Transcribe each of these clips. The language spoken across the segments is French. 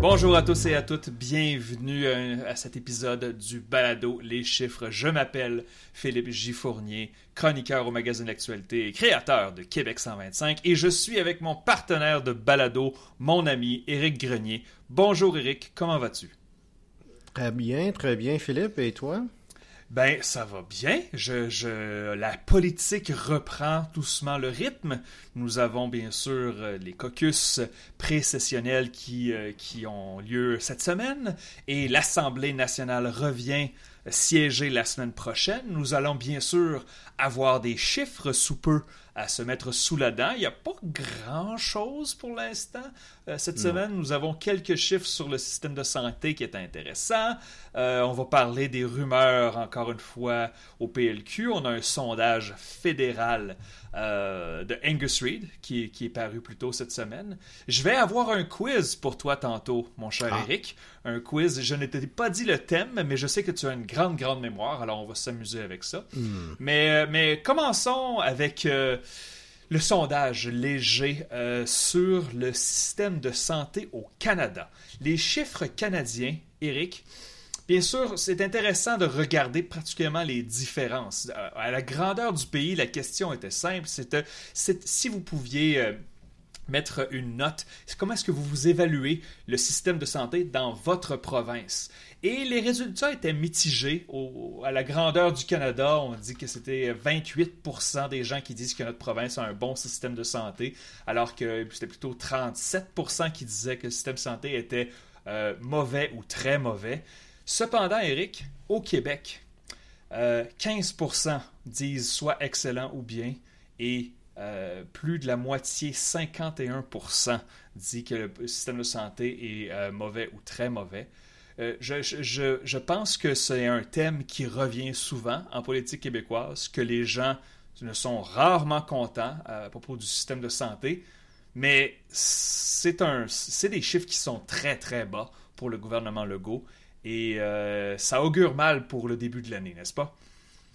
Bonjour à tous et à toutes, bienvenue à, cet épisode du Balado Les chiffres. Je m'appelle Philippe Gifournier, chroniqueur au magazine L'Actualité et créateur de Québec 125 et je suis avec mon partenaire de Balado, mon ami Éric Grenier. Bonjour Éric, comment vas-tu? Très bien, très bien Philippe, et toi? Ben, ça va bien. La politique reprend doucement le rythme. Nous avons bien sûr euh, les caucus précessionnels euh, qui ont lieu cette semaine et l'Assemblée nationale revient siéger la semaine prochaine. Nous allons bien sûr avoir des chiffres sous peu à se mettre sous la dent. Il n'y a pas grand-chose pour l'instant. Euh, cette semaine, nous avons quelques chiffres sur le système de santé qui est intéressant. Euh, on va parler des rumeurs, encore une fois, au PLQ. On a un sondage fédéral euh, de Angus Reid qui, qui, est paru plus tôt cette semaine. Je vais avoir un quiz pour toi tantôt, mon cher ah. Eric. Un quiz. Je ne t'ai pas dit le thème, mais je sais que tu as une grande, grande mémoire, alors on va s'amuser avec ça. Hmm. Mais, mais commençons avec le sondage léger euh, sur le système de santé au Canada. Les chiffres canadiens, Eric, bien sûr, c'est intéressant de regarder particulièrement les différences. Euh, à la grandeur du pays, la question était simple, c'était si vous pouviez... Euh, mettre une note. Comment est-ce que vous vous évaluez le système de santé dans votre province? Et les résultats étaient mitigés. à la grandeur du Canada, on dit que c'était 28% des gens qui disent que notre province a un bon système de santé, alors que c'était plutôt 37% qui disaient que le système de santé était euh, mauvais ou très mauvais. Cependant, Eric, au Québec, 15% euh, disent soit excellent ou bien, et euh, plus de la moitié, 51%, dit que le système de santé est mauvais ou très mauvais. Euh, je, pense que c'est un thème qui revient souvent en politique québécoise, que les gens ne sont rarement contents à propos du système de santé, mais c'est des chiffres qui sont très très bas pour le gouvernement Legault et euh, ça augure mal pour le début de l'année, n'est-ce pas?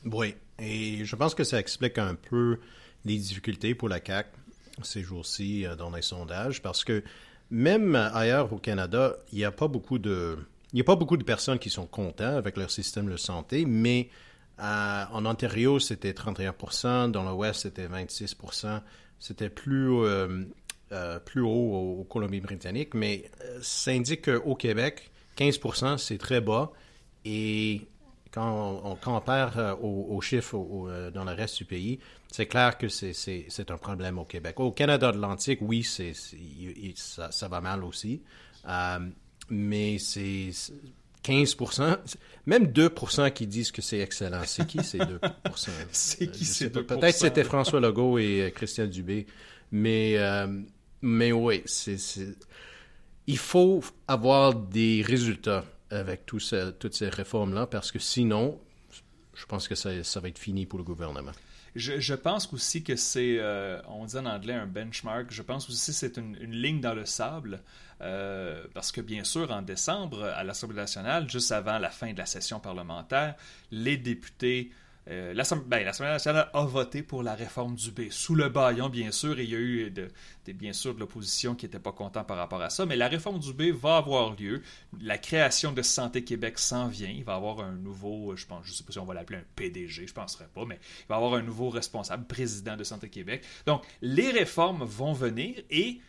Oui, et je pense que ça explique un peu les difficultés pour la CAC ces jours-ci euh, dans les sondages parce que même ailleurs au Canada, il n'y a pas beaucoup de il n'y a pas beaucoup de personnes qui sont contents avec leur système de santé, mais euh, en Ontario, c'était 31% dans l'Ouest, c'était 26% C'était plus, euh, euh, plus haut au, Colombie-Britannique, mais ça indique qu'au Québec, 15% c'est très bas. Et quand on, compare aux, chiffres dans le reste du pays, c'est clair que c'est un problème au Québec. Au Canada Atlantique, oui, ça, ça, va mal aussi mais c'est 15 même 2 qui disent que c'est excellent. C'est qui ces 2 C'est qui ces 2% Peut-être c'était François Legault et euh, Christian Dubé, mais, euh, mais oui, c'est, il faut avoir des résultats avec toutes ces réformes-là, parce que sinon, je pense que ça, ça va être fini pour le gouvernement. Je, pense aussi que c'est, euh, on dit en anglais un benchmark, je pense aussi que c'est une, ligne dans le sable, euh, parce que bien sûr, en décembre, à l'Assemblée nationale, juste avant la fin de la session parlementaire, les députés euh, ben, L'Assemblée nationale a voté pour la réforme du B, sous le baillon, bien sûr, et il y a eu bien sûr de l'opposition qui n'était pas content par rapport à ça, mais la réforme du B va avoir lieu. La création de Santé Québec s'en vient. Il va avoir un nouveau, je pense, je sais pas si on va l'appeler un PDG, je ne penserais pas, mais il va avoir un nouveau responsable, président de Santé Québec. Donc, les réformes vont venir et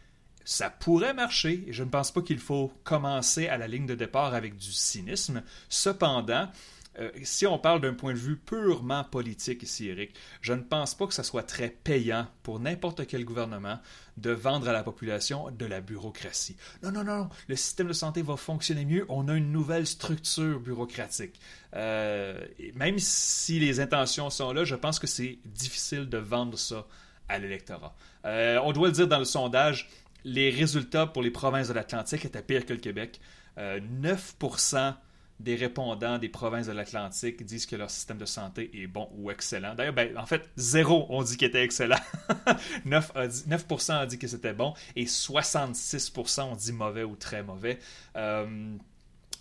ça pourrait marcher. Je ne pense pas qu'il faut commencer à la ligne de départ avec du cynisme. Cependant, euh, si on parle d'un point de vue purement politique ici, Eric, je ne pense pas que ce soit très payant pour n'importe quel gouvernement de vendre à la population de la bureaucratie. Non, non, non, le système de santé va fonctionner mieux. On a une nouvelle structure bureaucratique. Euh, même si les intentions sont là, je pense que c'est difficile de vendre ça à l'électorat. Euh, on doit le dire dans le sondage, les résultats pour les provinces de l'Atlantique étaient pires que le Québec. 9% des répondants des provinces de l'Atlantique disent que leur système de santé est bon ou excellent. D'ailleurs, ben, en fait, zéro ont dit qu'il était excellent. 9, a dit, 9% ont dit que c'était bon et 66% ont dit mauvais ou très mauvais. Euh,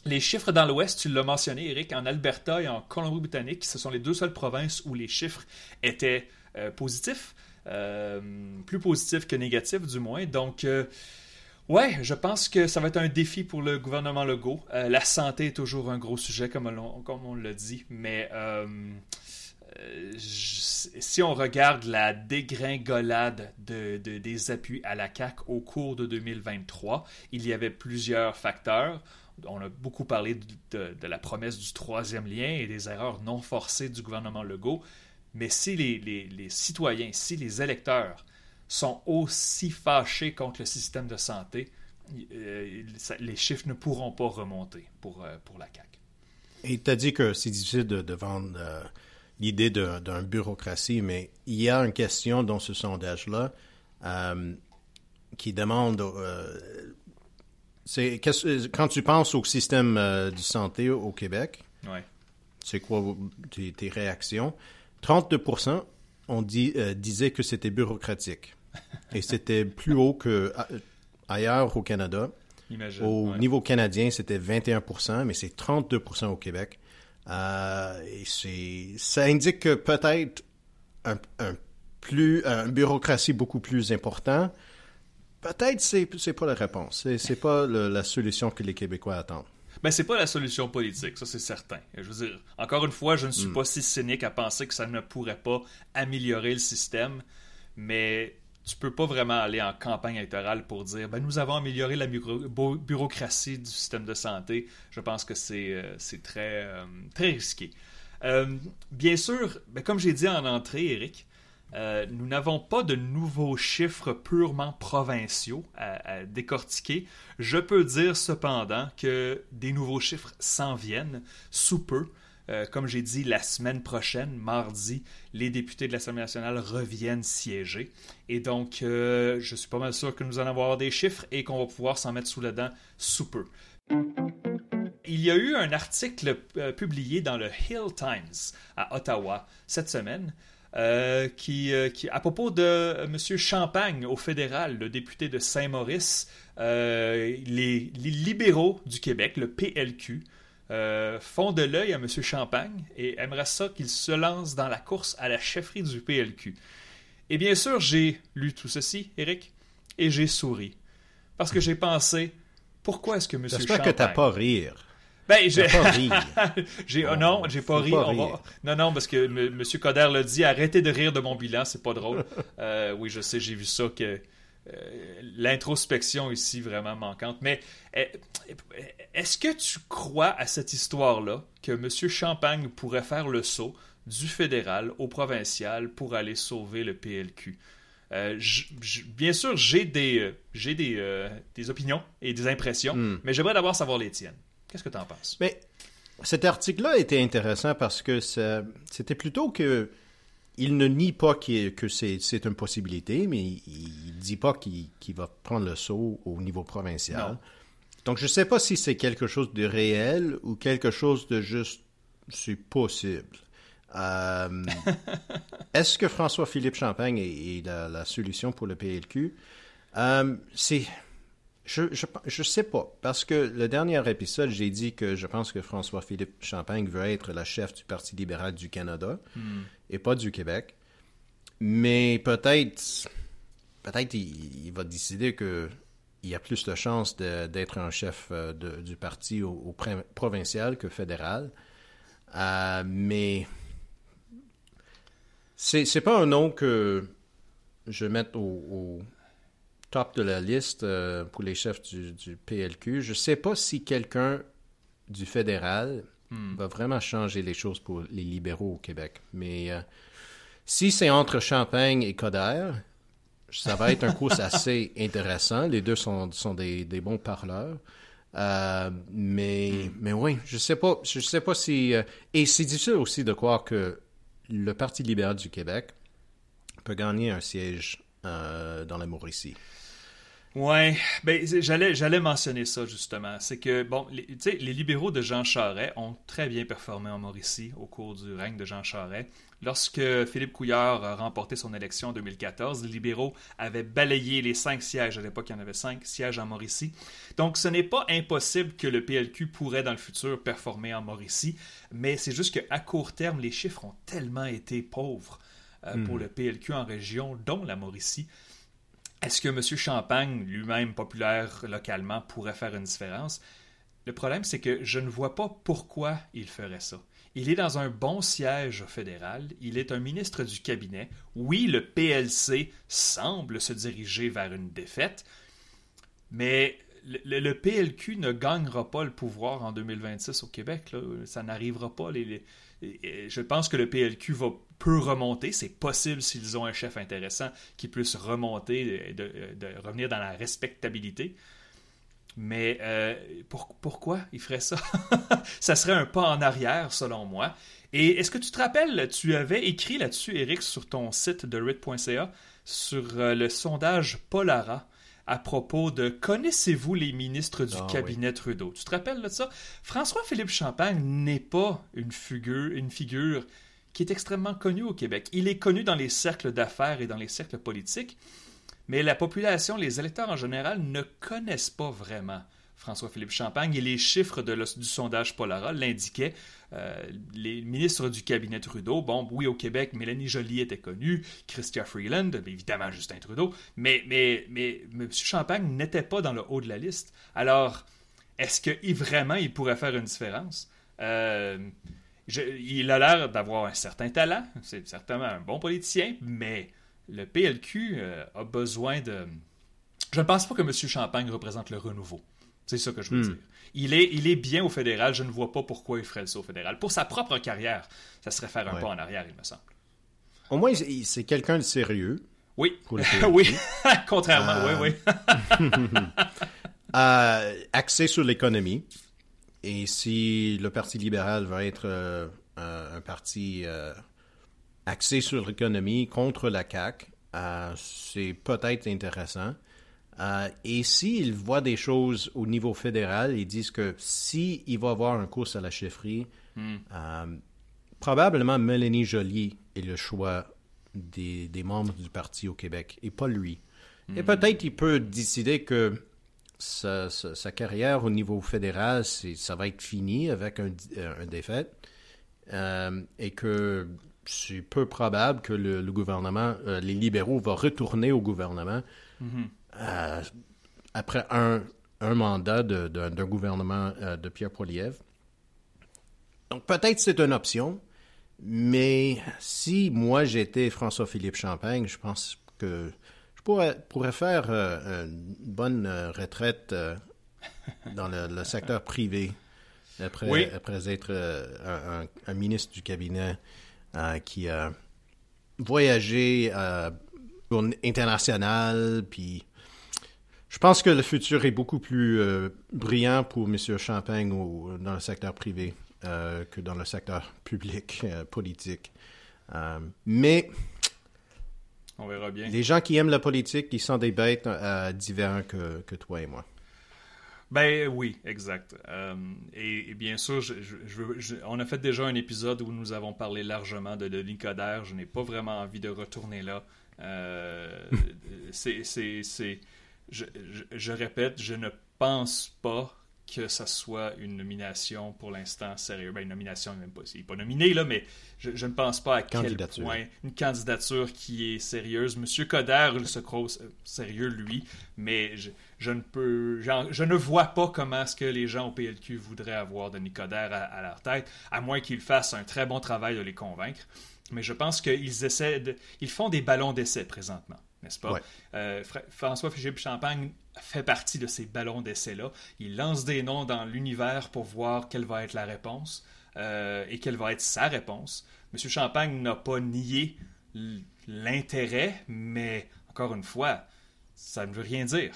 les chiffres dans l'Ouest, tu l'as mentionné, Eric, en Alberta et en Colombie-Britannique, ce sont les deux seules provinces où les chiffres étaient euh, positifs, euh, plus positifs que négatifs du moins. Donc, Ouais, je pense que ça va être un défi pour le gouvernement Legault. Euh, la santé est toujours un gros sujet, comme on, l'a dit, mais euh, euh, si on regarde la dégringolade de, des appuis à la CAC au cours de 2023, il y avait plusieurs facteurs. On a beaucoup parlé de, la promesse du troisième lien et des erreurs non forcées du gouvernement Legault. Mais si les citoyens, si les électeurs sont aussi fâchés contre le système de santé, euh, les chiffres ne pourront pas remonter pour, euh, pour la CAQ. Et tu as dit que c'est difficile de, vendre euh, l'idée d'une bureaucratie, mais il y a une question dans ce sondage-là qui demande c'est quand tu penses au système de santé au Québec, c'est quoi tes, tes, réactions? 32 on dit, disaient que c'était bureaucratique. Et c'était plus haut que ailleurs au Canada. au niveau canadien, c'était 21 mais c'est 32 au Québec. Euh, et ça indique que peut-être un, plus, une bureaucratie beaucoup plus importante, peut-être c'est, c'est pas la réponse. C'est, c'est pas la solution que les Québécois attendent. Mais ben, c'est pas la solution politique, ça c'est certain. Je veux dire, encore une fois, je ne suis hmm. pas si cynique à penser que ça ne pourrait pas améliorer le système, mais tu peux pas vraiment aller en campagne électorale pour dire ben, nous avons amélioré la bureaucratie du système de santé. Je pense que c'est euh, très, euh, très risqué. Euh, bien sûr, ben, comme j'ai dit en entrée, Eric, nous n'avons pas de nouveaux chiffres purement provinciaux à, décortiquer. Je peux dire cependant que des nouveaux chiffres s'en viennent sous peu. Euh, comme j'ai dit, la semaine prochaine, mardi, les députés de l'Assemblée nationale reviennent siéger. Et donc, euh, je suis pas mal sûr que nous allons avoir des chiffres et qu'on va pouvoir s'en mettre sous la dent sous peu. Il y a eu un article euh, publié dans le Hill Times à Ottawa cette semaine qui, à propos de M. Champagne au fédéral, le député de Saint-Maurice, les, libéraux du Québec, le PLQ, euh, font de l'œil à M. Champagne et aimeraient ça qu'il se lance dans la course à la chefferie du PLQ. Et bien sûr, j'ai lu tout ceci, Eric, et j'ai souri. Parce que j'ai pensé, pourquoi est-ce que M. Champagne... J'espère que t'as pas rire. Ben, j'ai pas j'ai oh, non, j'ai pas ri. Non, non, parce que M. Coder l'a dit, arrêtez de rire de mon bilan, c'est pas drôle. Euh, oui, je sais, j'ai vu ça que euh, l'introspection ici vraiment manquante. Mais eh, est-ce que tu crois à cette histoire-là que M. Champagne pourrait faire le saut du fédéral au provincial pour aller sauver le PLQ? Euh, bien sûr, j'ai des, euh, j'ai des, des, opinions et des impressions, hmm. mais j'aimerais d'abord savoir les tiennes. Qu'est-ce que tu en penses? Mais cet article-là était intéressant parce que c'était plutôt que il ne nie pas que c'est une possibilité, mais il ne dit pas qu'il va prendre le saut au niveau provincial. Donc, je ne sais pas si c'est quelque chose de réel ou quelque chose de juste c'est possible. Euh, est-ce que François-Philippe Champagne est, la, solution pour le PLQ? Euh, c'est je, je, sais pas, parce que le dernier épisode, j'ai dit que je pense que François-Philippe Champagne veut être la chef du Parti libéral du Canada hmm. et pas du Québec. Mais peut-être, peut-être il, va décider que il y a plus de chances d'être un chef euh, du parti au, provincial que fédéral. Euh, mais c'est pas un nom que je mette au top de la liste euh, pour les chefs du, PLQ. Je ne sais pas si quelqu'un du fédéral hmm. va vraiment changer les choses pour les libéraux au Québec. Mais euh, si c'est entre Champagne et Coder, ça va être un course assez intéressant. Les deux sont, sont des, bons parleurs. Euh, mais, hmm. mais oui, je sais pas, je sais pas si, et c'est difficile aussi de croire que le Parti libéral du Québec peut gagner un siège dans la Mauricie. Ouais, ben j'allais j'allais mentionner ça justement, c'est que bon, les, les libéraux de Jean Charest ont très bien performé en Mauricie au cours du règne de Jean Charest. Lorsque Philippe Couillard a remporté son élection en 2014, les libéraux avaient balayé les cinq sièges. À l'époque, il y en avait cinq sièges en Mauricie. Donc, ce n'est pas impossible que le PLQ pourrait dans le futur performer en Mauricie, mais c'est juste qu'à court terme, les chiffres ont tellement été pauvres euh, pour hmm. le PLQ en région, dont la Mauricie, Est-ce que M. Champagne, lui-même populaire localement, pourrait faire une différence? Le problème, c'est que je ne vois pas pourquoi il ferait ça. Il est dans un bon siège fédéral, il est un ministre du cabinet. Oui, le PLC semble se diriger vers une défaite, mais le, PLQ ne gagnera pas le pouvoir en 2026 au Québec. Ça n'arrivera pas. Je pense que le PLQ va, peut remonter. C'est possible s'ils ont un chef intéressant qui puisse remonter, et revenir dans la respectabilité. Mais euh, pourquoi il ferait ça? ça serait un pas en arrière, selon moi. Et est-ce que tu te rappelles, tu avais écrit là-dessus, Eric, sur ton site de RIT.ca, sur euh, le sondage Polara? À propos de connaissez-vous les ministres du ah cabinet Trudeau? Tu te rappelles de ça? François-Philippe Champagne n'est pas une figure, une figure qui est extrêmement connue au Québec. Il est connu dans les cercles d'affaires et dans les cercles politiques, mais la population, les électeurs en général, ne connaissent pas vraiment François-Philippe Champagne et les chiffres de du sondage Polara l'indiquaient. Euh, les ministres du cabinet Trudeau, bon, oui, au Québec, Mélanie Joly était connue, Christian Freeland, évidemment Justin Trudeau, mais, mais, mais M. Champagne n'était pas dans le haut de la liste. Alors, est-ce que vraiment il pourrait faire une différence? Euh, il a l'air d'avoir un certain talent, c'est certainement un bon politicien, mais le PLQ euh, a besoin de... Je ne pense pas que M. Champagne représente le renouveau. C'est ça que je veux hmm. dire. Il est, il est bien au fédéral. Je ne vois pas pourquoi il ferait ça au fédéral. Pour sa propre carrière, ça serait faire un pas en arrière, il me semble. Au moins, c'est quelqu'un de sérieux. Oui. oui. Contrairement, oui, oui. euh, axé sur l'économie. Et si le Parti libéral va être euh, un parti euh, axé sur l'économie contre la CAQ, euh, c'est peut-être intéressant. Euh, et s'ils voient des choses au niveau fédéral, ils disent que s'il il va y avoir un course à la chefferie, hmm. euh, probablement Mélanie Joly est le choix des, membres du parti au Québec et pas lui. Et hmm. peut-être il peut décider que sa, carrière au niveau fédéral, ça va être fini avec un, un défaite euh, et que c'est peu probable que le, gouvernement, les libéraux vont retourner au gouvernement. Hmm. Euh, après un, un mandat d'un gouvernement euh, de Pierre Poilievre. Donc peut-être c'est une option, mais si moi j'étais François-Philippe Champagne, je pense que je pourrais, pourrais faire euh, une bonne retraite dans le, secteur privé après, après être un, un, ministre du cabinet qui a voyagé international, puis je pense que le futur est beaucoup plus euh, brillant pour M. Champagne dans le secteur privé euh, que dans le secteur public, euh, politique. mais on verra bien. Les gens qui aiment la politique, ils sont des bêtes différents que, que, toi et moi. Ben oui, exact. Et, bien sûr, on a fait déjà un épisode où nous avons parlé largement de Denis Coderre. Je n'ai pas vraiment envie de retourner là. c'est je, répète, je ne pense pas que ce soit une nomination pour l'instant sérieuse. Ben, une nomination, même pas. Il n'est pas nominé, là, mais je, ne pense pas à quel point une candidature qui est sérieuse. Monsieur Coder se croit sérieux, lui, mais je, ne peux. Je ne vois pas comment est-ce que les gens au PLQ voudraient avoir Denis Coder à, à leur tête, à moins qu'ils fassent un très bon travail de les convaincre. Mais je pense qu'ils essaient de. Ils font des ballons d'essai présentement n'est-ce pas? Euh, François-Philippe Champagne fait partie de ces ballons d'essai-là. Il lance des noms dans l'univers pour voir quelle va être la réponse euh, et quelle va être sa réponse. Monsieur Champagne n'a pas nié l'intérêt, mais encore une fois, ça ne veut rien dire.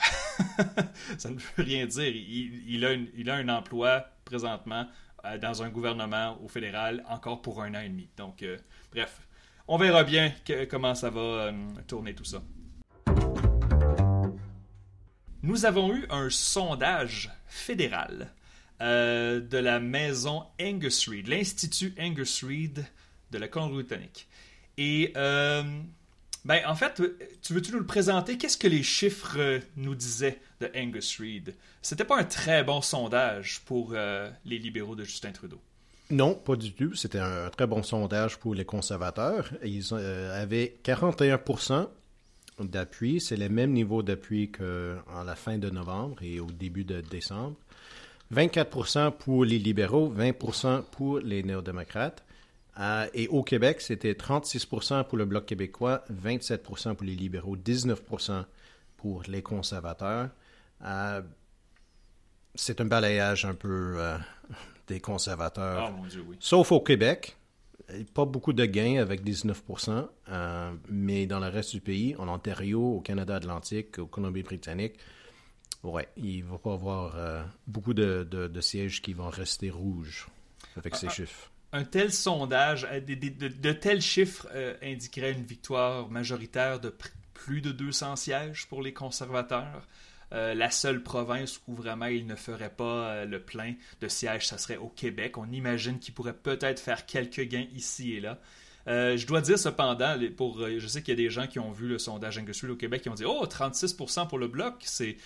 ça ne veut rien dire. Il, a, il a, un emploi présentement euh, dans un gouvernement au fédéral encore pour un an et demi. Donc, bref, on verra bien comment ça va tourner tout ça. Nous avons eu un sondage fédéral euh, de la maison Angus Reid, l'Institut Angus Reid de la Colombie-Britannique. Et euh, ben, en fait, tu veux-tu nous le présenter? Qu'est-ce que les chiffres nous disaient de Angus Reid? C'était pas un très bon sondage pour euh, les libéraux de Justin Trudeau. Non, pas du tout. C'était un très bon sondage pour les conservateurs. Ils avaient 41 d'appui. C'est le même niveau d'appui qu'en la fin de novembre et au début de décembre. 24% pour les libéraux, 20% pour les néo-démocrates. Euh, et au Québec, c'était 36 pour le Bloc québécois, 27% pour les libéraux, 19 pour les conservateurs. Euh, c'est un balayage un peu euh, des conservateurs. Oh, mon Dieu, oui. Sauf au Québec. Pas beaucoup de gains avec 19% mais dans le reste du pays, en Ontario, au Canada Atlantique, au Colombie-Britannique, ouais, il ne va pas avoir beaucoup de, sièges qui vont rester rouges avec ces ah, ah. chiffres un tel sondage, euh, de, tels chiffres euh, indiqueraient une victoire majoritaire de plus de 200 sièges pour les conservateurs. Euh, la seule province où vraiment ils ne feraient pas le plein de sièges, ça serait au Québec. On imagine qu'ils pourraient peut-être faire quelques gains ici et là. je dois dire cependant, pour, je sais qu'il y a des gens qui ont vu le sondage Angus au Québec qui ont dit Oh, 36% pour le bloc, c'est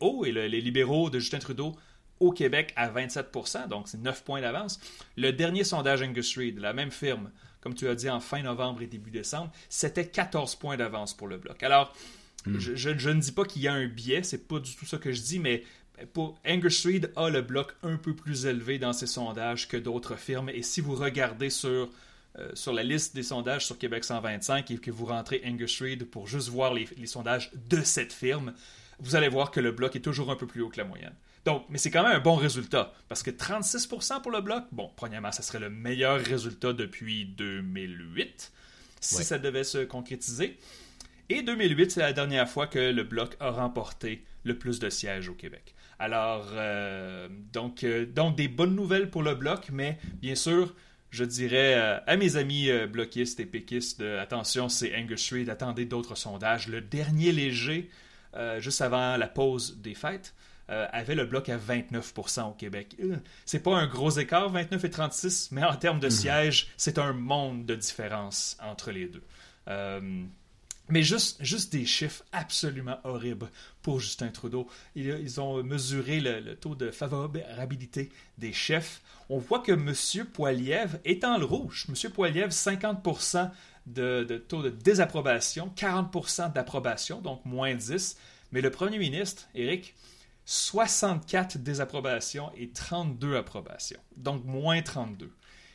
haut. Et les libéraux de Justin Trudeau au Québec à 27% donc c'est 9 points d'avance. Le dernier sondage Angus Reid, la même firme, comme tu as dit en fin novembre et début décembre, c'était 14 points d'avance pour le bloc. Alors, hmm. je, ne dis pas qu'il y a un biais, c'est pas du tout ça que je dis, mais pour Reid a le bloc un peu plus élevé dans ses sondages que d'autres firmes. Et si vous regardez sur, euh, sur la liste des sondages sur Québec 125 et que vous rentrez Angus Reid pour juste voir les sondages de cette firme, vous allez voir que le bloc est toujours un peu plus haut que la moyenne. Donc, mais c'est quand même un bon résultat, parce que 36% pour le bloc, bon, premièrement, ça serait le meilleur résultat depuis 2008, si ça devait se concrétiser. Et 2008, c'est la dernière fois que le bloc a remporté le plus de sièges au Québec. Alors, euh, donc, euh, donc, des bonnes nouvelles pour le bloc, mais bien sûr, je dirais euh, à mes amis bloquistes et péquistes, attention, c'est Angus Reid, attendez d'autres sondages. Le dernier léger, juste avant la pause des fêtes, avait le bloc à 29% au Québec. C'est pas un gros écart, 29 et 36, mais en termes de mhm. sièges, c'est un monde de différence entre les deux. Mais juste, juste des chiffres absolument horribles pour Justin Trudeau. Ils, ont mesuré le, taux de favorabilité des chefs. On voit que M. Poiliev est en le rouge. M. Poiliev, 50% de, de, taux de désapprobation, 40% d'approbation, donc moins 10. Mais le premier ministre, Éric, 64 désapprobations et 32 approbations, donc moins 32.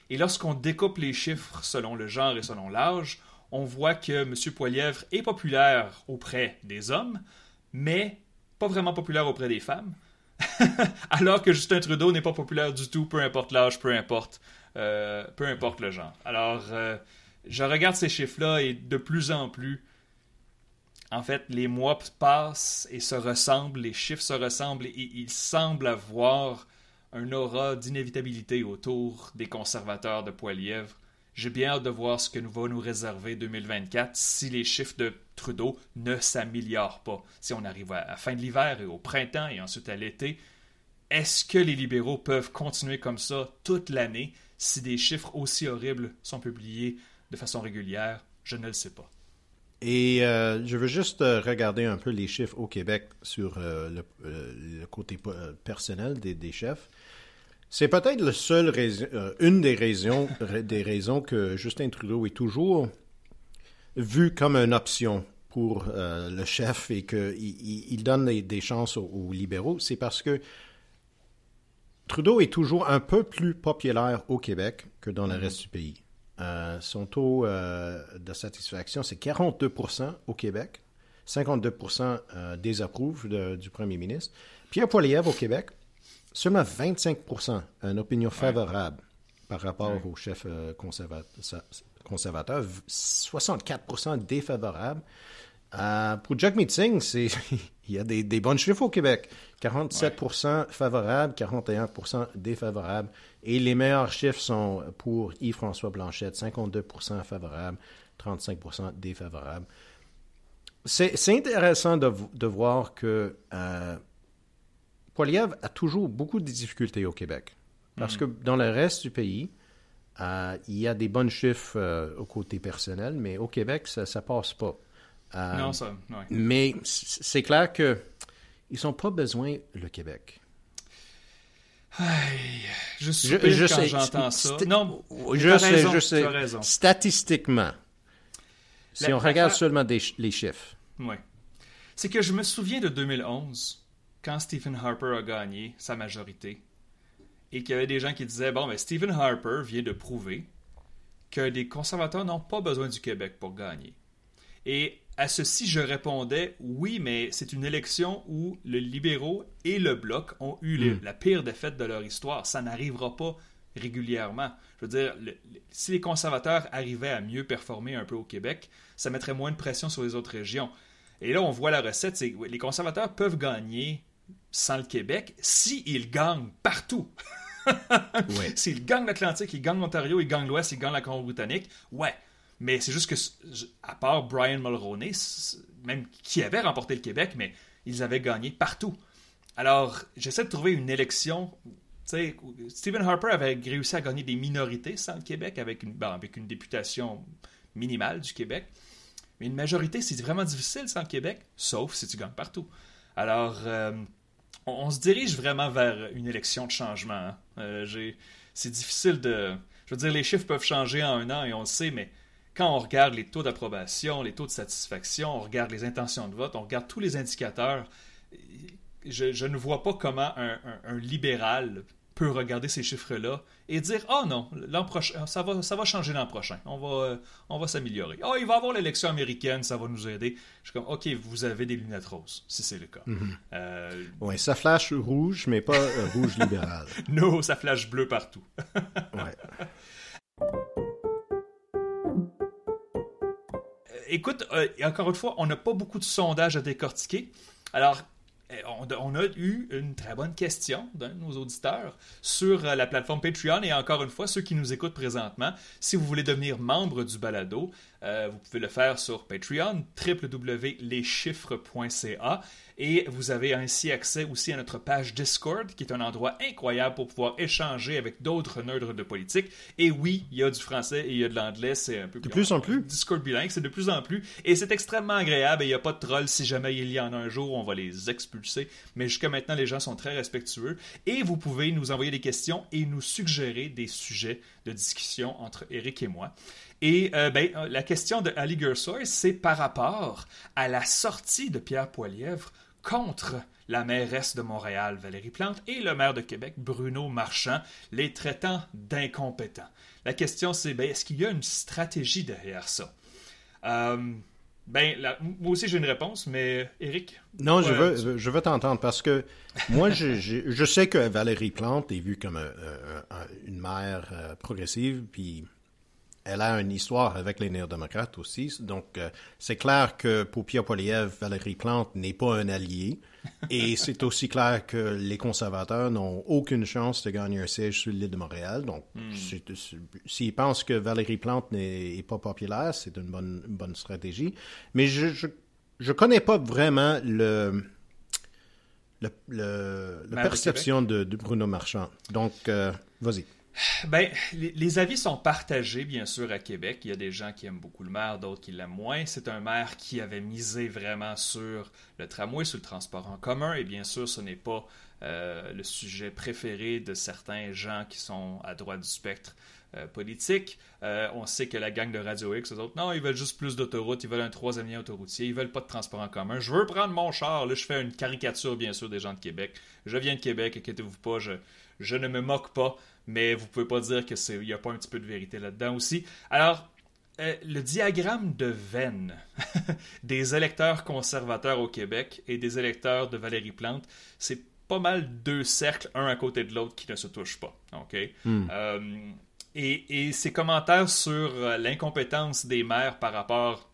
Et lorsqu'on découpe les chiffres selon le genre et selon l'âge, on voit que M. Poilièvre est populaire auprès des hommes, mais pas vraiment populaire auprès des femmes, alors que Justin Trudeau n'est pas populaire du tout, peu importe l'âge, peu importe, euh, peu importe le genre. Alors, euh, je regarde ces chiffres-là et de plus en plus, en fait, les mois passent et se ressemblent, les chiffres se ressemblent et il semble avoir un aura d'inévitabilité autour des conservateurs de Poilièvre. J'ai bien hâte de voir ce que nous va nous réserver 2024 si les chiffres de Trudeau ne s'améliorent pas. Si on arrive à la fin de l'hiver et au printemps et ensuite à l'été, est-ce que les libéraux peuvent continuer comme ça toute l'année si des chiffres aussi horribles sont publiés de façon régulière? Je ne le sais pas. Et euh, je veux juste euh, regarder un peu les chiffres au Québec sur euh, le, côté personnel des, chefs. C'est peut-être le seul une des raisons, des raisons que Justin Trudeau est toujours vu comme une option pour le chef et qu'il il, donne des, chances aux, libéraux. C'est parce que Trudeau est toujours un peu plus populaire au Québec que dans le mm-hmm. reste du pays. Euh, son taux euh, de satisfaction, c'est 42% au Québec. 52% euh, désapprouvent du premier ministre. Pierre Poilievre au Québec, seulement 25% une opinion favorable par rapport au chef conservateur, 64% défavorable. pour Jack Meeting, il y a des, des bonnes chiffres au Québec. 47% favorables, 41% défavorables. Et les meilleurs chiffres sont pour Yves-François Blanchette, 52% favorables, 35% défavorables. C'est intéressant de, voir que euh, Poiliev a toujours beaucoup de difficultés au Québec. Parce que dans le reste du pays, euh, il y a des bons chiffres euh, au côté personnel, mais au Québec, ça ne passe pas. Euh, non, ça, Mais c'est clair que ils n'ont pas besoin le Québec je suis je, quand j'entends ça. Non, je sais, raison, je sais. Statistiquement, si on regarde seulement les chiffres, Ouais. C'est que je me souviens de 2011, quand Stephen Harper a gagné sa majorité, et qu'il y avait des gens qui disaient Bon, mais Stephen Harper vient de prouver que des conservateurs n'ont pas besoin du Québec pour gagner. Et à ceci, je répondais oui, mais c'est une élection où le libéraux et le bloc ont eu Mm. la pire défaite de leur histoire. Ça n'arrivera pas régulièrement. Je veux dire, le- si les conservateurs arrivaient à mieux performer un peu au Québec, ça mettrait moins de pression sur les autres régions. Et là, on voit la recette, c'est que les conservateurs peuvent gagner sans le Québec s'ils gagnent partout. Ouais. S'ils gagnent l'Atlantique, ils gagnent l'Ontario, ils gagnent l'Ouest, ils gagnent la Colombie-Britannique, ouais. Mais c'est juste que, à part Brian Mulroney, même qui avait remporté le Québec, mais ils avaient gagné partout. Alors, j'essaie de trouver une élection. Stephen Harper avait réussi à gagner des minorités sans le Québec avec une, bon, avec une députation minimale du Québec. Mais une majorité, c'est vraiment difficile sans le Québec, sauf si tu gagnes partout. Alors, euh, on, se dirige vraiment vers une élection de changement. hein. Euh, c'est difficile de. Je veux dire, les chiffres peuvent changer en un an et on le sait, mais quand on regarde les taux d'approbation, les taux de satisfaction, on regarde les intentions de vote, on regarde tous les indicateurs, je, ne vois pas comment un libéral peut regarder ces chiffres-là et dire oh non l'an prochain ça va ça va changer l'an prochain on va euh, on va s'améliorer oh il va y avoir l'élection américaine ça va nous aider je suis comme ok vous avez des lunettes roses si c'est le cas Euh, Ouais, ça flash rouge, mais pas euh, rouge libéral. non ça flash bleu partout Ouais. écoute, euh, encore une fois, on n'a pas beaucoup de sondages à décortiquer. Alors, on, on a eu une très bonne question d'un de nos auditeurs sur euh, la plateforme Patreon. Et encore une fois, ceux qui nous écoutent présentement, si vous voulez devenir membre du balado, euh, vous pouvez le faire sur Patreon, www.leschiffres.ca. Et vous avez ainsi accès aussi à notre page Discord, qui est un endroit incroyable pour pouvoir échanger avec d'autres nerds de politique. Et oui, il y a du français et il y a de l'anglais, c'est un peu De plus en plus. Discord bilingue, c'est de plus en plus. Et c'est extrêmement agréable et il n'y a pas de trolls. Si jamais il y en a un jour, on va les expulser. Mais jusqu'à maintenant, les gens sont très respectueux. Et vous pouvez nous envoyer des questions et nous suggérer des sujets de discussion entre Eric et moi. Et euh, ben, euh, la question de Ali Gersoy, c'est par rapport à la sortie de Pierre Poilièvre contre la mairesse de Montréal, Valérie Plante, et le maire de Québec, Bruno Marchand, les traitant d'incompétents. La question, c'est ben, est-ce qu'il y a une stratégie derrière ça? Euh, ben, moi aussi j'ai une réponse, mais Eric? Non, je veux, je veux t'entendre parce que moi, je, je, je sais que Valérie Plante est vue comme un- un- un- une mère euh, progressive, puis elle a une histoire avec les néo-démocrates aussi. Donc, euh, c'est clair que pour Pierre Poilievre, Valérie Plante n'est pas un allié. Et c'est aussi clair que les conservateurs n'ont aucune chance de gagner un siège sur l'île de Montréal. Donc, c'est- s'ils pensent que Valérie Plante n'est est pas populaire, c'est une bonne, une bonne stratégie. Mais je, je, je connais pas vraiment le, le, le- la perception de, de Bruno Marchand. Donc, euh, vas-y. Ben, les, avis sont partagés, bien sûr, à Québec. Il y a des gens qui aiment beaucoup le maire, d'autres qui l'aiment moins. C'est un maire qui avait misé vraiment sur le tramway, sur le transport en commun. Et bien sûr, ce n'est pas euh, le sujet préféré de certains gens qui sont à droite du spectre euh, politique. Euh, on sait que la gang de Radio X, eux autres, non, ils veulent juste plus d'autoroutes, ils veulent un troisième lien autoroutier, ils veulent pas de transport en commun. Je veux prendre mon char. Là, je fais une caricature, bien sûr, des gens de Québec. Je viens de Québec, inquiétez-vous pas, je ne me moque pas, mais vous pouvez pas dire que c'est, y a pas un petit peu de vérité là-dedans aussi. Alors, euh, le diagramme de veine des électeurs conservateurs au Québec et des électeurs de Valérie Plante, c'est pas mal deux cercles, un à côté de l'autre, qui ne se touchent pas. OK? Euh, et, et ces commentaires sur euh, l'incompétence des maires par rapport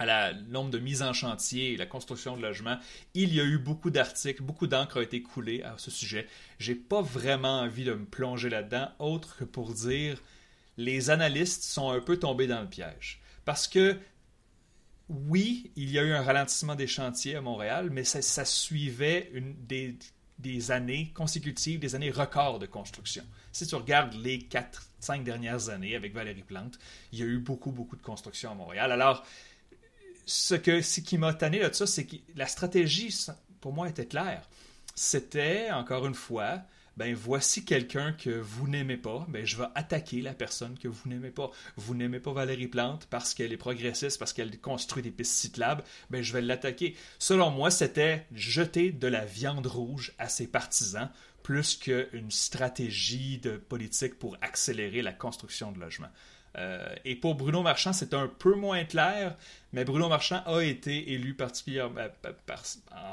à la nombre de mises en chantier et la construction de logements, il y a eu beaucoup d'articles, beaucoup d'encre a été coulée à ce sujet. J'ai pas vraiment envie de me plonger là-dedans, autre que pour dire les analystes sont un peu tombés dans le piège. Parce que oui, il y a eu un ralentissement des chantiers à Montréal, mais ça, suivait des années consécutives, des années records de construction. Si tu regardes les 4-5 dernières années avec Valérie Plante, il y a eu beaucoup, beaucoup de construction à Montréal. Alors, ce, que, ce qui m'a tanné de ça, c'est que la stratégie, pour moi, était claire. C'était, encore une fois, ben voici quelqu'un que vous n'aimez pas, ben je vais attaquer la personne que vous n'aimez pas. Vous n'aimez pas Valérie Plante parce qu'elle est progressiste, parce qu'elle construit des pistes cyclables, ben je vais l'attaquer. Selon moi, c'était jeter de la viande rouge à ses partisans plus qu'une stratégie de politique pour accélérer la construction de logements. Euh, et pour Bruno Marchand, c'est un peu moins clair, mais Bruno Marchand a été élu particulièrement, euh,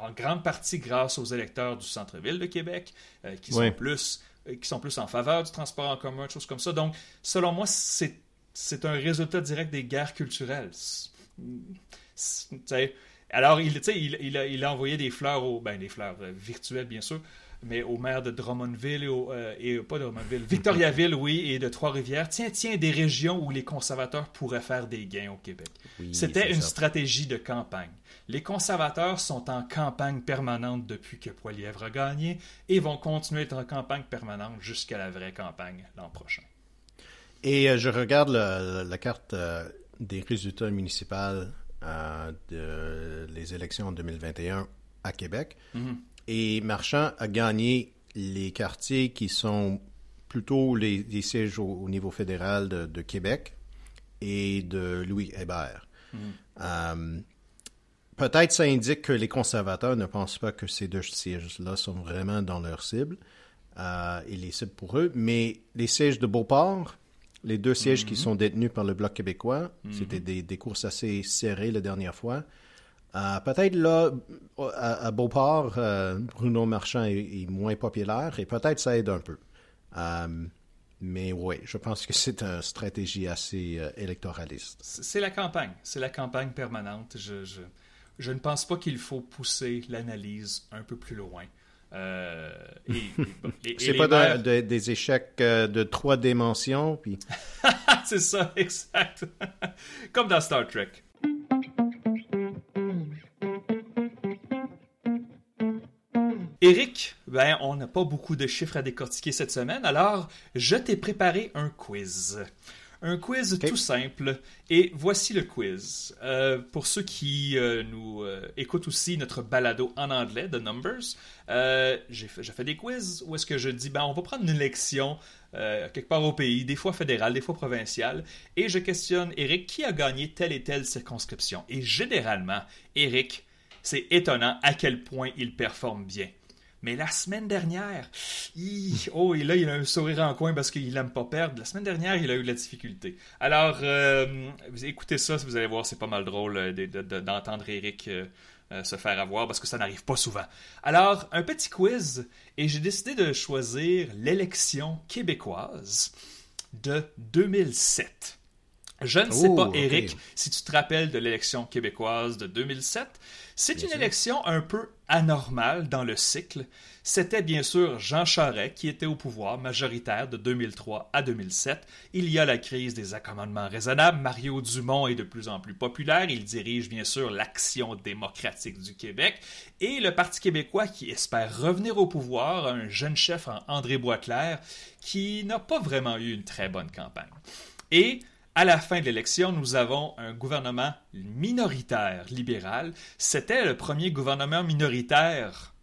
en grande partie grâce aux électeurs du centre-ville de Québec, euh, qui, sont plus, qui sont plus en faveur du transport en commun, choses comme ça. Donc, selon moi, c'est, c'est un résultat direct des guerres culturelles. alors, il, il, il, a, il, a, envoyé des fleurs, aux, ben, des fleurs virtuelles, bien sûr, mais au maire de Drummondville et, euh, et pas de Drummondville, Victoriaville, oui, et de Trois-Rivières. Tiens, tiens, des régions où les conservateurs pourraient faire des gains au Québec. C'était une stratégie de campagne. Les conservateurs sont en campagne permanente depuis que Poilièvre a gagné et vont continuer d'être en campagne permanente jusqu'à la vraie campagne l'an prochain. Et euh, je regarde la carte euh, des résultats municipaux de les élections en 2021 à Québec. Mm-hmm. Et Marchand a gagné les quartiers qui sont plutôt les, sièges au, niveau fédéral de, Québec et de Louis Hébert. Mm. Euh, peut-être ça indique que les conservateurs ne pensent pas que ces deux sièges-là sont vraiment dans leur cible euh, et les cibles pour eux, mais les sièges de Beauport, les deux sièges qui mm-hmm. sont détenus par le Bloc québécois, mm-hmm. c'était des, des, courses assez serrées la dernière fois. Euh, peut-être là, à, Beauport, euh, Bruno Marchand est, moins populaire et peut-être ça aide un peu. Euh, mais oui, je pense que c'est une stratégie assez électoraliste. C'est la campagne. C'est la campagne permanente. Je, je, je ne pense pas qu'il faut pousser l'analyse un peu plus loin. c'est pas des échecs de trois dimensions, puis. c'est ça, exact. Comme dans Star Trek. Eric, ben, on n'a pas beaucoup de chiffres à décortiquer cette semaine, alors je t'ai préparé un quiz. Un quiz tout simple. Et voici le quiz. Euh, pour ceux qui euh, nous euh, écoutent aussi notre balado en anglais, The Numbers, j'ai fait, fait, des quiz où est-ce que je dis, ben, on va prendre une élection quelque part au pays, des fois fédérale, des fois provinciale, et je questionne Eric qui a gagné telle et telle circonscription? Et généralement, Eric, c'est étonnant à quel point il performe bien. Mais la semaine dernière, oh, et là, il a un sourire en coin parce qu'il n'aime pas perdre. La semaine dernière, il a eu de la difficulté. Alors, euh, écoutez ça, vous allez voir, c'est pas mal drôle euh, d'entendre Eric euh, se faire avoir parce que ça n'arrive pas souvent. Alors, un petit quiz, et j'ai décidé de choisir l'élection québécoise de 2007. Je ne sais pas, Eric, si tu te rappelles de l'élection québécoise de 2007. C'est une élection un peu anormale dans le cycle. C'était bien sûr Jean Charest qui était au pouvoir majoritaire de 2003 à 2007. Il y a la crise des accommodements raisonnables. Mario Dumont est de plus en plus populaire. Il dirige bien sûr l'Action démocratique du Québec. Et le Parti québécois qui espère revenir au pouvoir, un jeune chef André Boisclair qui n'a pas vraiment eu une très bonne campagne. Et à la fin de l'élection, nous avons un gouvernement minoritaire libéral. C'était le premier gouvernement minoritaire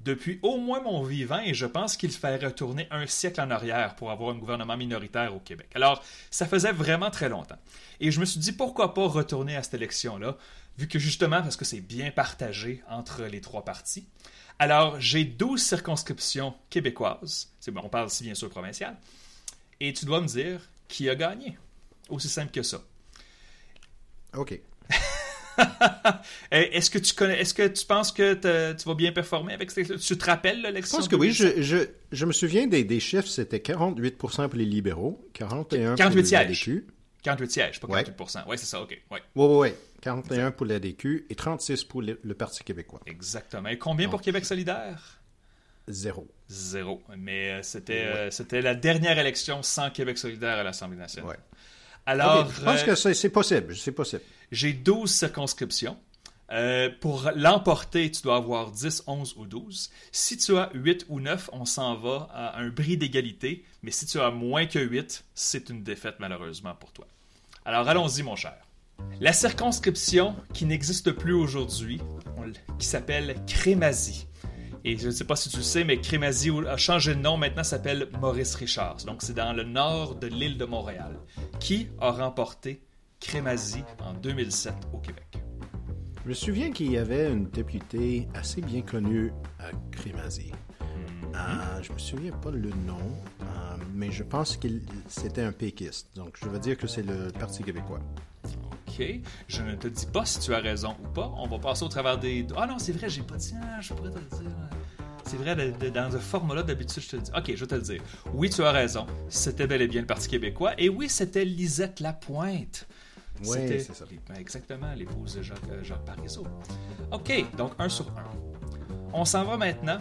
depuis au moins mon vivant et je pense qu'il fallait retourner un siècle en arrière pour avoir un gouvernement minoritaire au Québec. Alors, ça faisait vraiment très longtemps. Et je me suis dit pourquoi pas retourner à cette élection-là, vu que justement parce que c'est bien partagé entre les trois partis. Alors, j'ai 12 circonscriptions québécoises. On parle ici bien sûr provincial. Et tu dois me dire qui a gagné. Aussi simple que ça. OK. Eh, est-ce que tu connais, est-ce que tu penses que tu vas bien performer avec cette Tu te rappelles l'élection? Je pense que oui. Je, je, je, me souviens des, des chiffres. C'était 48% pour les libéraux, 41% 48 pour le sièges. 48 sièges, pas 48%. Oui, c'est ça, OK. Oui, oui, oui. 41 pour l'ADQ et 36 pour le, Parti québécois. Exactement. Et combien pour Québec solidaire? Zéro. Zéro. Mais euh, c'était, euh, c'était la dernière élection sans Québec solidaire à l'Assemblée nationale. Oui. Alors, je pense que euh, c'est possible. C'est possible. J'ai 12 circonscriptions. Euh, pour l'emporter, tu dois avoir 10, 11 ou 12. Si tu as 8 ou 9, on s'en va à un bris d'égalité. Mais si tu as moins que 8, c'est une défaite malheureusement pour toi. Alors allons-y, mon cher. La circonscription qui n'existe plus aujourd'hui, qui s'appelle Crémazie. Et je ne sais pas si tu le sais, mais Crémazie a changé de nom, maintenant s'appelle Maurice Richard. Donc c'est dans le nord de l'île de Montréal. Qui a remporté Crémazie en 2007 au Québec? Je me souviens qu'il y avait une députée assez bien connue à Crémazie. Mhm. Euh, je me souviens pas le nom, euh, mais je pense que c'était un péquiste. Donc je veux dire que c'est le Parti québécois. OK. Je ne te dis pas si tu as raison ou pas. On va passer au travers des. Ah non, c'est vrai, j'ai pas dit. Ah, je pourrais te le dire. C'est vrai, de- de- dans ce format-là, d'habitude, je te le dis. OK, je vais te le dire. Oui, tu as raison. C'était bel et bien le Parti québécois. Et oui, c'était Lisette Lapointe. Oui, c'est ça. ben, Exactement, l'épouse de Jacques, euh, Jacques Parizeau. OK, donc un sur un. On s'en va maintenant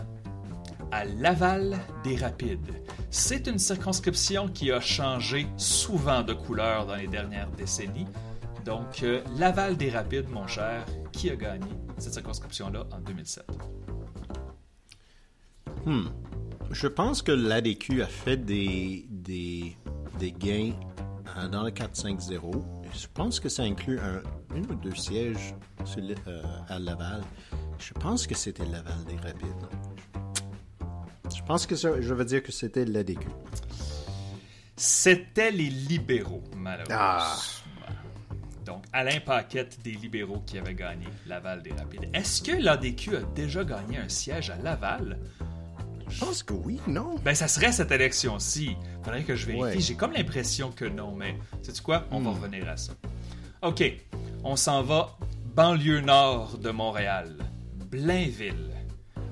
à Laval des Rapides. C'est une circonscription qui a changé souvent de couleur dans les dernières décennies. Donc, euh, Laval des Rapides, mon cher, qui a gagné cette circonscription-là en 2007? Je pense que l'ADQ a fait des, des, des gains euh, dans le 4-5-0. Je pense que ça inclut un, une ou deux sièges sur le- euh, à Laval. Je pense que c'était Laval des Rapides. Je pense que ça, je veux dire que c'était l'ADQ. C'était les libéraux, malheureusement. Ah. Donc, Alain Paquette des libéraux qui avait gagné Laval des Rapides. Est-ce que l'ADQ a déjà gagné un siège à Laval? Je pense que oui, non? Ben, ça serait cette élection-ci. Faudrait que je vérifie. Ouais. J'ai comme l'impression que non, mais sais-tu quoi? On Hmm. va revenir à ça. OK. On s'en va banlieue nord de Montréal. Blainville.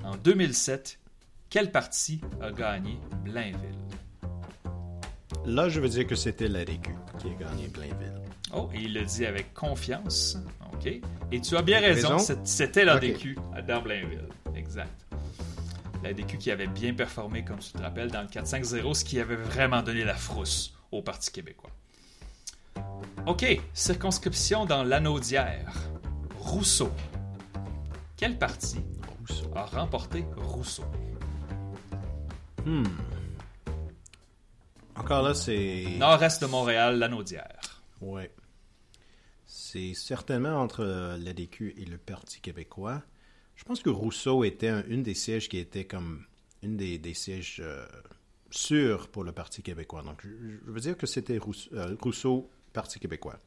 En 2007, quel parti a gagné Blainville? Là, je veux dire que c'était l'ADQ qui a gagné Blainville. Oh, et il le dit avec confiance. OK. Et tu as bien raison, c'était l'ADQ dans Blainville. Exact. L'ADQ qui avait bien performé, comme tu te rappelles, dans le 4-5-0, ce qui avait vraiment donné la frousse au Parti québécois. OK. Circonscription dans l'Anaudière. Rousseau. Quel parti Rousseau. a remporté Rousseau? Encore là, c'est... Nord-est de Montréal, l'Anaudière. Ouais. C'est certainement entre euh, l'ADQ et le Parti québécois. Je pense que Rousseau était un- une des sièges qui était comme une des, sièges euh, sûrs pour le Parti québécois. Donc, je, veux dire que c'était Rousseau, euh, Rousseau, Parti québécois.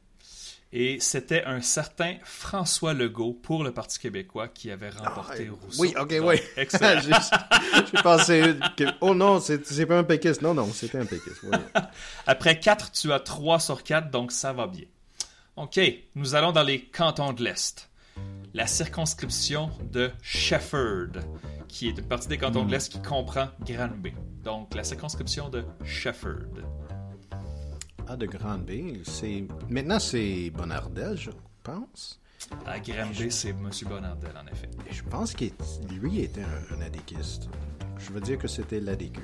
Et c'était un certain François Legault pour le Parti québécois qui avait remporté Ah, Rousseau. oui, ok, Donc, oui. Excellent. J'ai pensé que... Oh non, c'est c'est pas un péquiste. Non, non, c'était un péquiste. oui. Après 4, tu as 3 sur 4, donc ça va bien. OK, nous allons dans les cantons de l'Est. La circonscription de Shefford, qui est une partie des cantons de l'Est qui comprend Granby. Donc, la circonscription de Shefford. Ah, de Grande-Bay. c'est Maintenant, c'est Bonardel, je pense. À Granby, c'est M. Bonardel, en effet. Et je pense qu'il lui était un, un adéquiste. Je veux dire que c'était l'ADQ.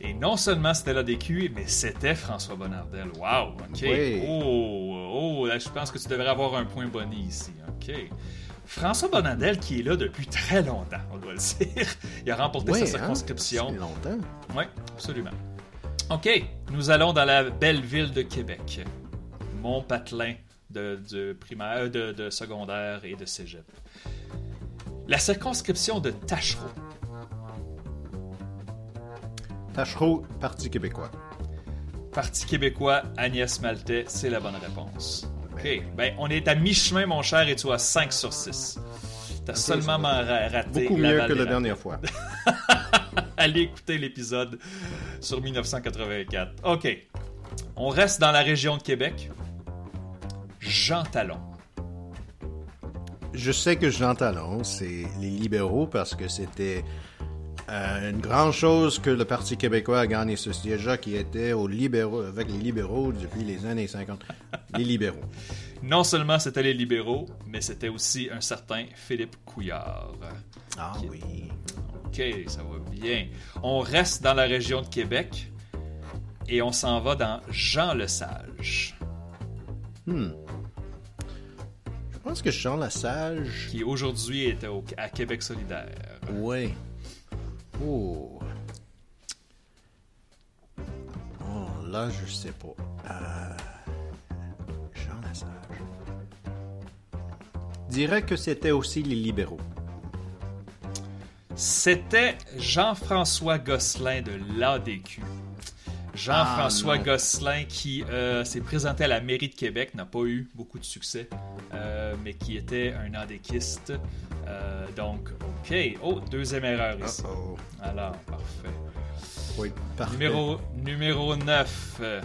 Et non seulement c'était l'ADQ, mais c'était François Bonnardel. Wow, OK. Oui. Oh, oh, là, je pense que tu devrais avoir un point boni ici. OK. François Bonnardel qui est là depuis très longtemps, on doit le dire. Il a remporté sa hein, circonscription. fait longtemps. Oui, absolument. OK, nous allons dans la belle ville de Québec. Mon patelin de, de primaire, euh, de, de secondaire et de cégep. La circonscription de Tachereau. Tachereau, Parti québécois. Parti québécois, Agnès Maltais, c'est la bonne réponse. OK. Ben, on est à mi-chemin, mon cher, et tu as 5 sur 6. T'as seulement raté Beaucoup mieux que la dernière fois. Allez écouter l'épisode sur 1984. OK. On reste dans la région de Québec. Jean Talon. Je sais que Jean Talon, c'est les libéraux parce que c'était euh, une grande chose que le Parti québécois a gagné ce siège-là qui était aux libéraux, avec les libéraux depuis les années 50. Les libéraux. Non seulement c'était les libéraux, mais c'était aussi un certain Philippe Couillard. Ah oui. OK, ça va bien. On reste dans la région de Québec et on s'en va dans Jean Lesage, Je pense que Jean Lassage. qui aujourd'hui est au- à Québec solidaire. Ouais. Oh. Oh, là, je sais pas. Euh, Jean Lassage. Dirais que c'était aussi les libéraux. C'était Jean-François Gosselin de l'ADQ. Jean-François Ah. Gosselin qui euh, s'est présenté à la mairie de Québec, n'a pas eu beaucoup de succès, euh, mais qui était un adéquiste. Euh, donc, OK. Oh, deuxième erreur ici. Oh, Alors, parfait. oui, parfait. Numéro, numéro 9. Euh,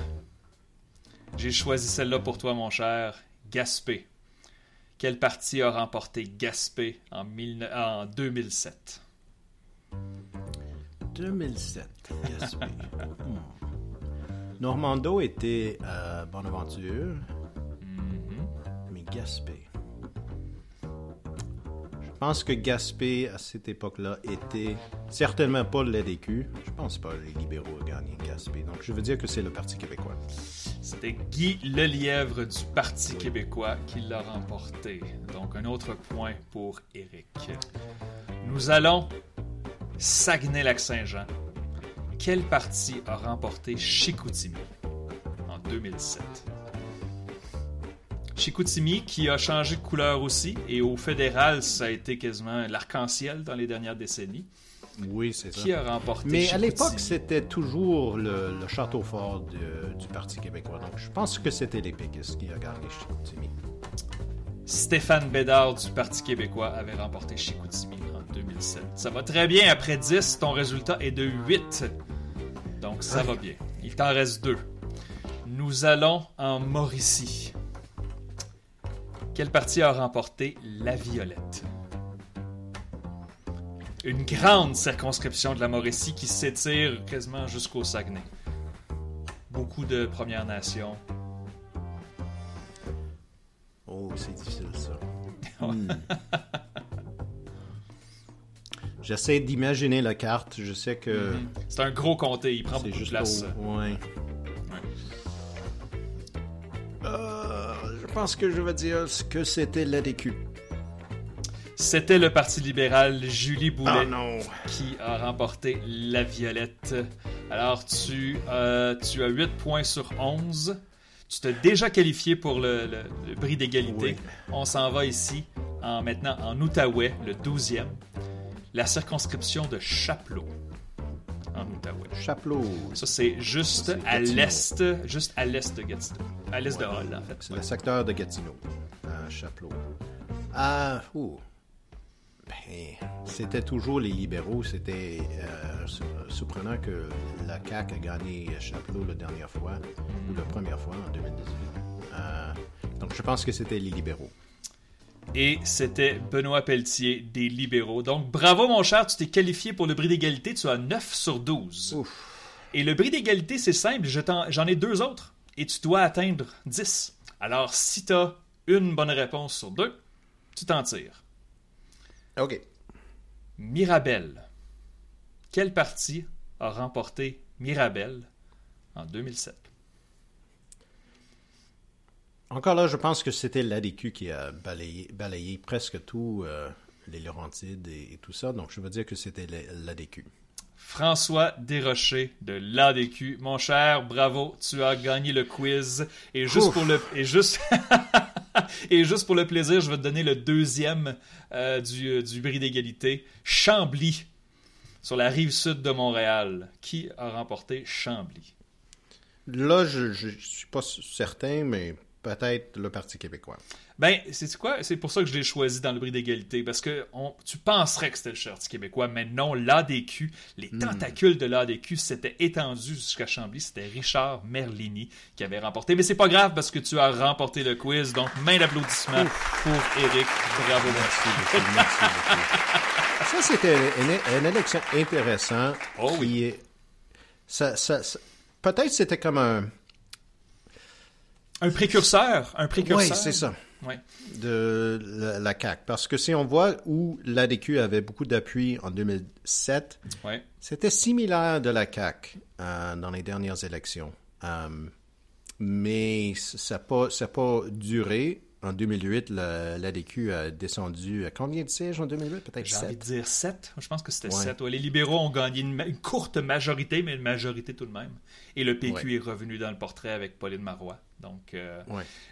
J'ai choisi celle-là pour toi, mon cher. Gaspé. Quel parti a remporté Gaspé en, mille- en 2007? 2007, Gaspé. Hmm. Normando était à Bonaventure, Mhm. mais Gaspé. Je pense que Gaspé, à cette époque-là, était certainement pas le LDQ. Je pense pas que les libéraux ont gagné Gaspé. Donc, je veux dire que c'est le Parti québécois. C'était Guy Lelièvre du Parti québécois qui l'a remporté. Donc, un autre point pour Éric. Nous allons Saguenay-Lac-Saint-Jean. Quel parti a remporté Chicoutimi en 2007? Chicoutimi qui a changé de couleur aussi et au fédéral ça a été quasiment l'arc-en-ciel dans les dernières décennies. Oui, c'est ça. Qui a remporté Mais à l'époque, c'était toujours le, le château fort de- du Parti québécois. Donc, je pense que c'était les péquistes qui a gagné Chicoutimi. Stéphane Bédard du Parti québécois avait remporté Chicoutimi 2007. Ça va très bien. Après 10, ton résultat est de 8. Donc ça va bien. Il t'en reste 2. Nous allons en Mauricie. Quel parti a remporté la Violette? Une grande circonscription de la Mauricie qui s'étire quasiment jusqu'au Saguenay. Beaucoup de Premières Nations. Oh, c'est difficile, ça. Hmm. J'essaie d'imaginer la carte. Je sais que C'est un gros comté, il prend c'est beaucoup de juste place. au... Ouais. Euh, je pense que je vais dire que c'était l'ADQ. C'était le Parti libéral Julie Boulet Ah non! qui a remporté la violette. Alors, tu, euh, tu as 8 points sur 11. Tu t'es déjà qualifié pour le, le, le bris d'égalité. Oui. On s'en va ici, en, maintenant en Outaouais, le 12e. La circonscription de Chapelot, en Outaouais. Chapelot. Ça, c'est juste à l'est, juste à l'est de Gatineau. À l'est de Hull, en fait. C'est le secteur de Gatineau. À Chapelot. Ah, ouh. Ben, c'était toujours les libéraux. C'était euh, su- surprenant que la CAQ a gagné Chapelot la dernière fois, ou la première fois en 2018. Euh, donc, je pense que c'était les libéraux. Et c'était Benoît Pelletier des libéraux. Donc bravo mon cher, tu t'es qualifié pour le bris d'égalité, tu as 9 sur 12. Ouf. Et le bris d'égalité, c'est simple, je j'en ai deux autres. Et tu dois atteindre 10. Alors si tu as une bonne réponse sur deux, tu t'en tires. OK. Mirabel. Quel parti a remporté Mirabel en 2007? Encore là, je pense que c'était l'ADQ qui a balayé, balayé presque tout, euh, les Laurentides et, et tout ça. Donc, je veux dire que c'était l'ADQ. François Desrochers de l'ADQ. Mon cher, bravo, tu as gagné le quiz. Et juste Ouf. pour le et juste et juste pour le plaisir, je vais te donner le deuxième euh, du, euh, du bris d'égalité. Chambly, sur la rive sud de Montréal. Qui a remporté Chambly? Là, je ne suis pas certain, mais peut-être le Parti québécois. Ben, c'est quoi? C'est pour ça que je l'ai choisi dans le bris d'égalité, parce que on- tu penserais que c'était le Parti québécois, mais non, l'ADQ, les tentacules de l'ADQ s'étaient étendus jusqu'à Chambly. C'était Richard Merlini qui avait remporté. Mais c'est pas grave parce que tu as remporté le quiz, donc main d'applaudissements pour Eric. Bravo, Merci beaucoup. Merci beaucoup. Ça, c'était une, une élection intéressante. Oh oui. ça- ça- peut-être c'était comme un. Un précurseur, un Oui, précurseur. c'est ça. Ouais. De la, la CAQ. Parce que si on voit où l'ADQ avait beaucoup d'appui en 2007, Ouais. C'était similaire de la CAQ euh, dans les dernières élections. Euh, mais ça n'a pas, ça pas duré. En 2008, la- l'ADQ a descendu à combien de sièges en 2008? Peut-être J'ai envie de 7. dire 7. Je pense que c'était Ouais. 7. les libéraux ont gagné une, courte majorité, mais une majorité tout de même. Et le PQ Ouais. est revenu dans le portrait avec Pauline Marois. Donc, euh,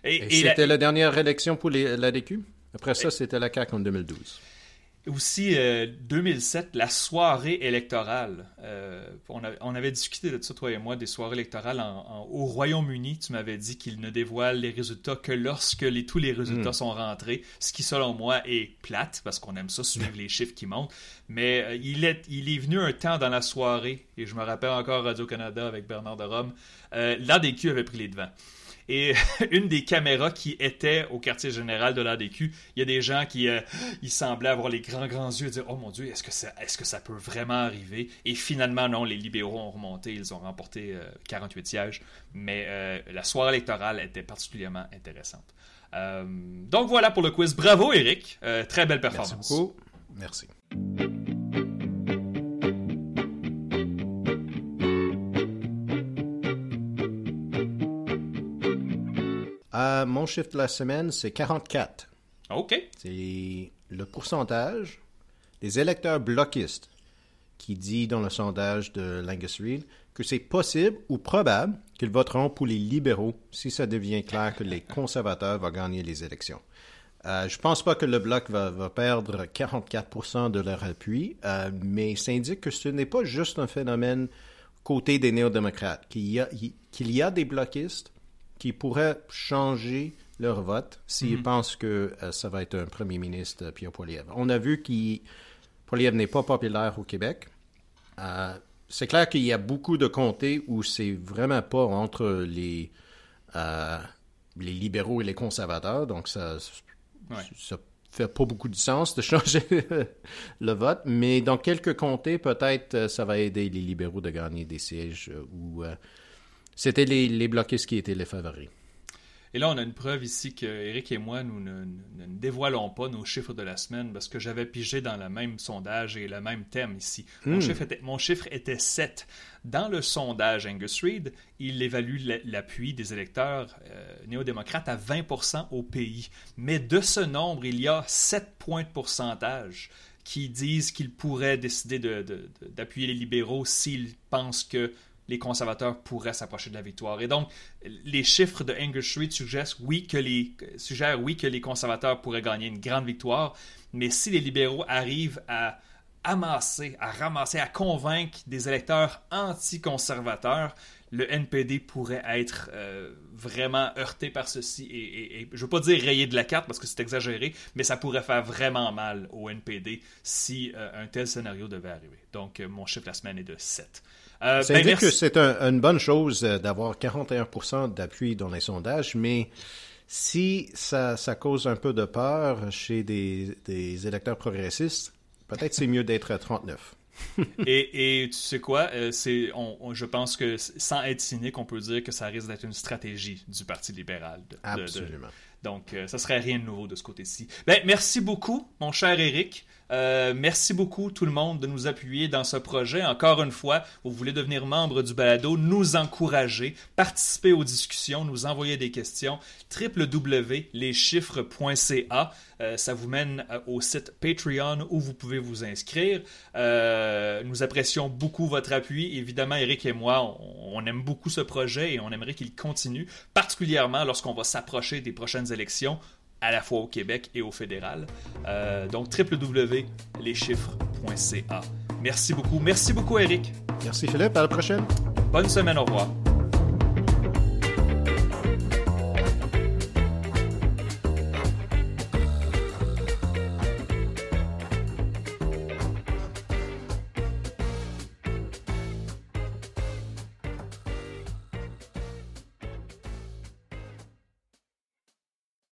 et, Et, et la- c'était la... dernière élection pour l'ADQ? Après ça, c'était la CAQ en 2012. Aussi, 2007, la soirée électorale. on, avait discuté de ça, toi et moi, des soirées électorales au Royaume-Uni. Tu m'avais dit qu'il ne dévoile les résultats que lorsque les, tous les résultats hmm. sont rentrés, ce qui, selon moi, est plate, parce qu'on aime ça, suivre les chiffres qui montent. Mais il, est, il est venu un temps dans la soirée, et je me rappelle encore Radio-Canada avec Bernard de Rome, l'ADQ avait pris les devants. Et une des caméras qui était au quartier général de l'ADQ, il y a des gens qui euh, ils semblaient avoir les grands grands yeux et dire Oh mon Dieu, est-ce que, ça, est-ce que ça peut vraiment arriver Et finalement, non, les libéraux ont remonté, ils ont remporté 48 euh, sièges. Mais euh, la soirée électorale était particulièrement intéressante. donc voilà pour le quiz. Bravo, Eric. très belle performance. Merci beaucoup. Merci. Mon chiffre de la semaine, c'est 44. OK. C'est le pourcentage des électeurs bloquistes qui dit dans le sondage de Langus Reed que c'est possible ou probable qu'ils voteront pour les libéraux si ça devient clair que les conservateurs vont gagner les élections. Euh, je ne pense pas que le bloc va, perdre 44% de leur appui, euh, mais ça indique que ce n'est pas juste un phénomène côté des néo-démocrates, qu'il y, y a des bloquistes qui pourraient changer leur vote s'ils mhm. pensent que euh, ça va être un premier ministre, euh, Pierre Poilievre. On a vu que Poilievre n'est pas populaire au Québec. Euh, c'est clair qu'il y a beaucoup de comtés où c'est vraiment pas entre les, les libéraux et les conservateurs, donc ça, ça fait pas beaucoup de sens de changer le vote, mais dans quelques comtés, peut-être ça va aider les libéraux de gagner des sièges ou c'était les, les bloquistes qui étaient les favoris. Et là, on a une preuve ici que Eric et moi, nous ne, dévoilons pas nos chiffres de la semaine parce que j'avais pigé dans le même sondage et le même thème ici. Mon, hmm. chiffre, était, mon chiffre était 7. Dans le sondage Angus Reid, il évalue l'appui des électeurs euh, néo-démocrates à 20 au pays. Mais de ce nombre, il y a 7 points de pourcentage qui disent qu'ils pourraient décider d'appuyer les libéraux s'ils pensent que les conservateurs pourraient s'approcher de la victoire. Et donc, les chiffres de Angus Street suggèrent oui, que les, suggèrent, oui, que les conservateurs pourraient gagner une grande victoire, mais si les libéraux arrivent à amasser, à ramasser, à convaincre des électeurs anti-conservateurs, le NPD pourrait être euh, vraiment heurté par ceci et, je ne veux pas dire rayé de la carte parce que c'est exagéré, mais ça pourrait faire vraiment mal au NPD si euh, un tel scénario devait arriver. Donc, euh, mon chiffre la semaine est de 7. Euh, ça ben, que c'est une bonne chose d'avoir 41% d'appui dans les sondages, mais si ça, cause un peu de peur chez des, électeurs progressistes, peut-être c'est mieux d'être à 39. Et, tu sais quoi, euh, c'est, je pense que sans être cynique, on peut dire que ça risque d'être une stratégie du Parti libéral. Absolument. donc, ça serait rien de nouveau de ce côté-ci. Ben, merci beaucoup, mon cher Eric. Euh, merci beaucoup tout le monde de nous appuyer dans ce projet. Encore une fois, vous voulez devenir membre du balado, nous encourager, participer aux discussions, nous envoyer des questions. www.leschiffres.ca. Euh, ça vous mène euh, au site Patreon où vous pouvez vous inscrire. nous apprécions beaucoup votre appui. Évidemment, Eric et moi, on aime beaucoup ce projet et on aimerait qu'il continue, particulièrement lorsqu'on va s'approcher des prochaines élections à la fois au Québec et au fédéral. Euh, donc www.leschiffres.ca. Merci beaucoup. Merci beaucoup, Eric. Merci, Philippe. À la prochaine. Bonne semaine. Au revoir.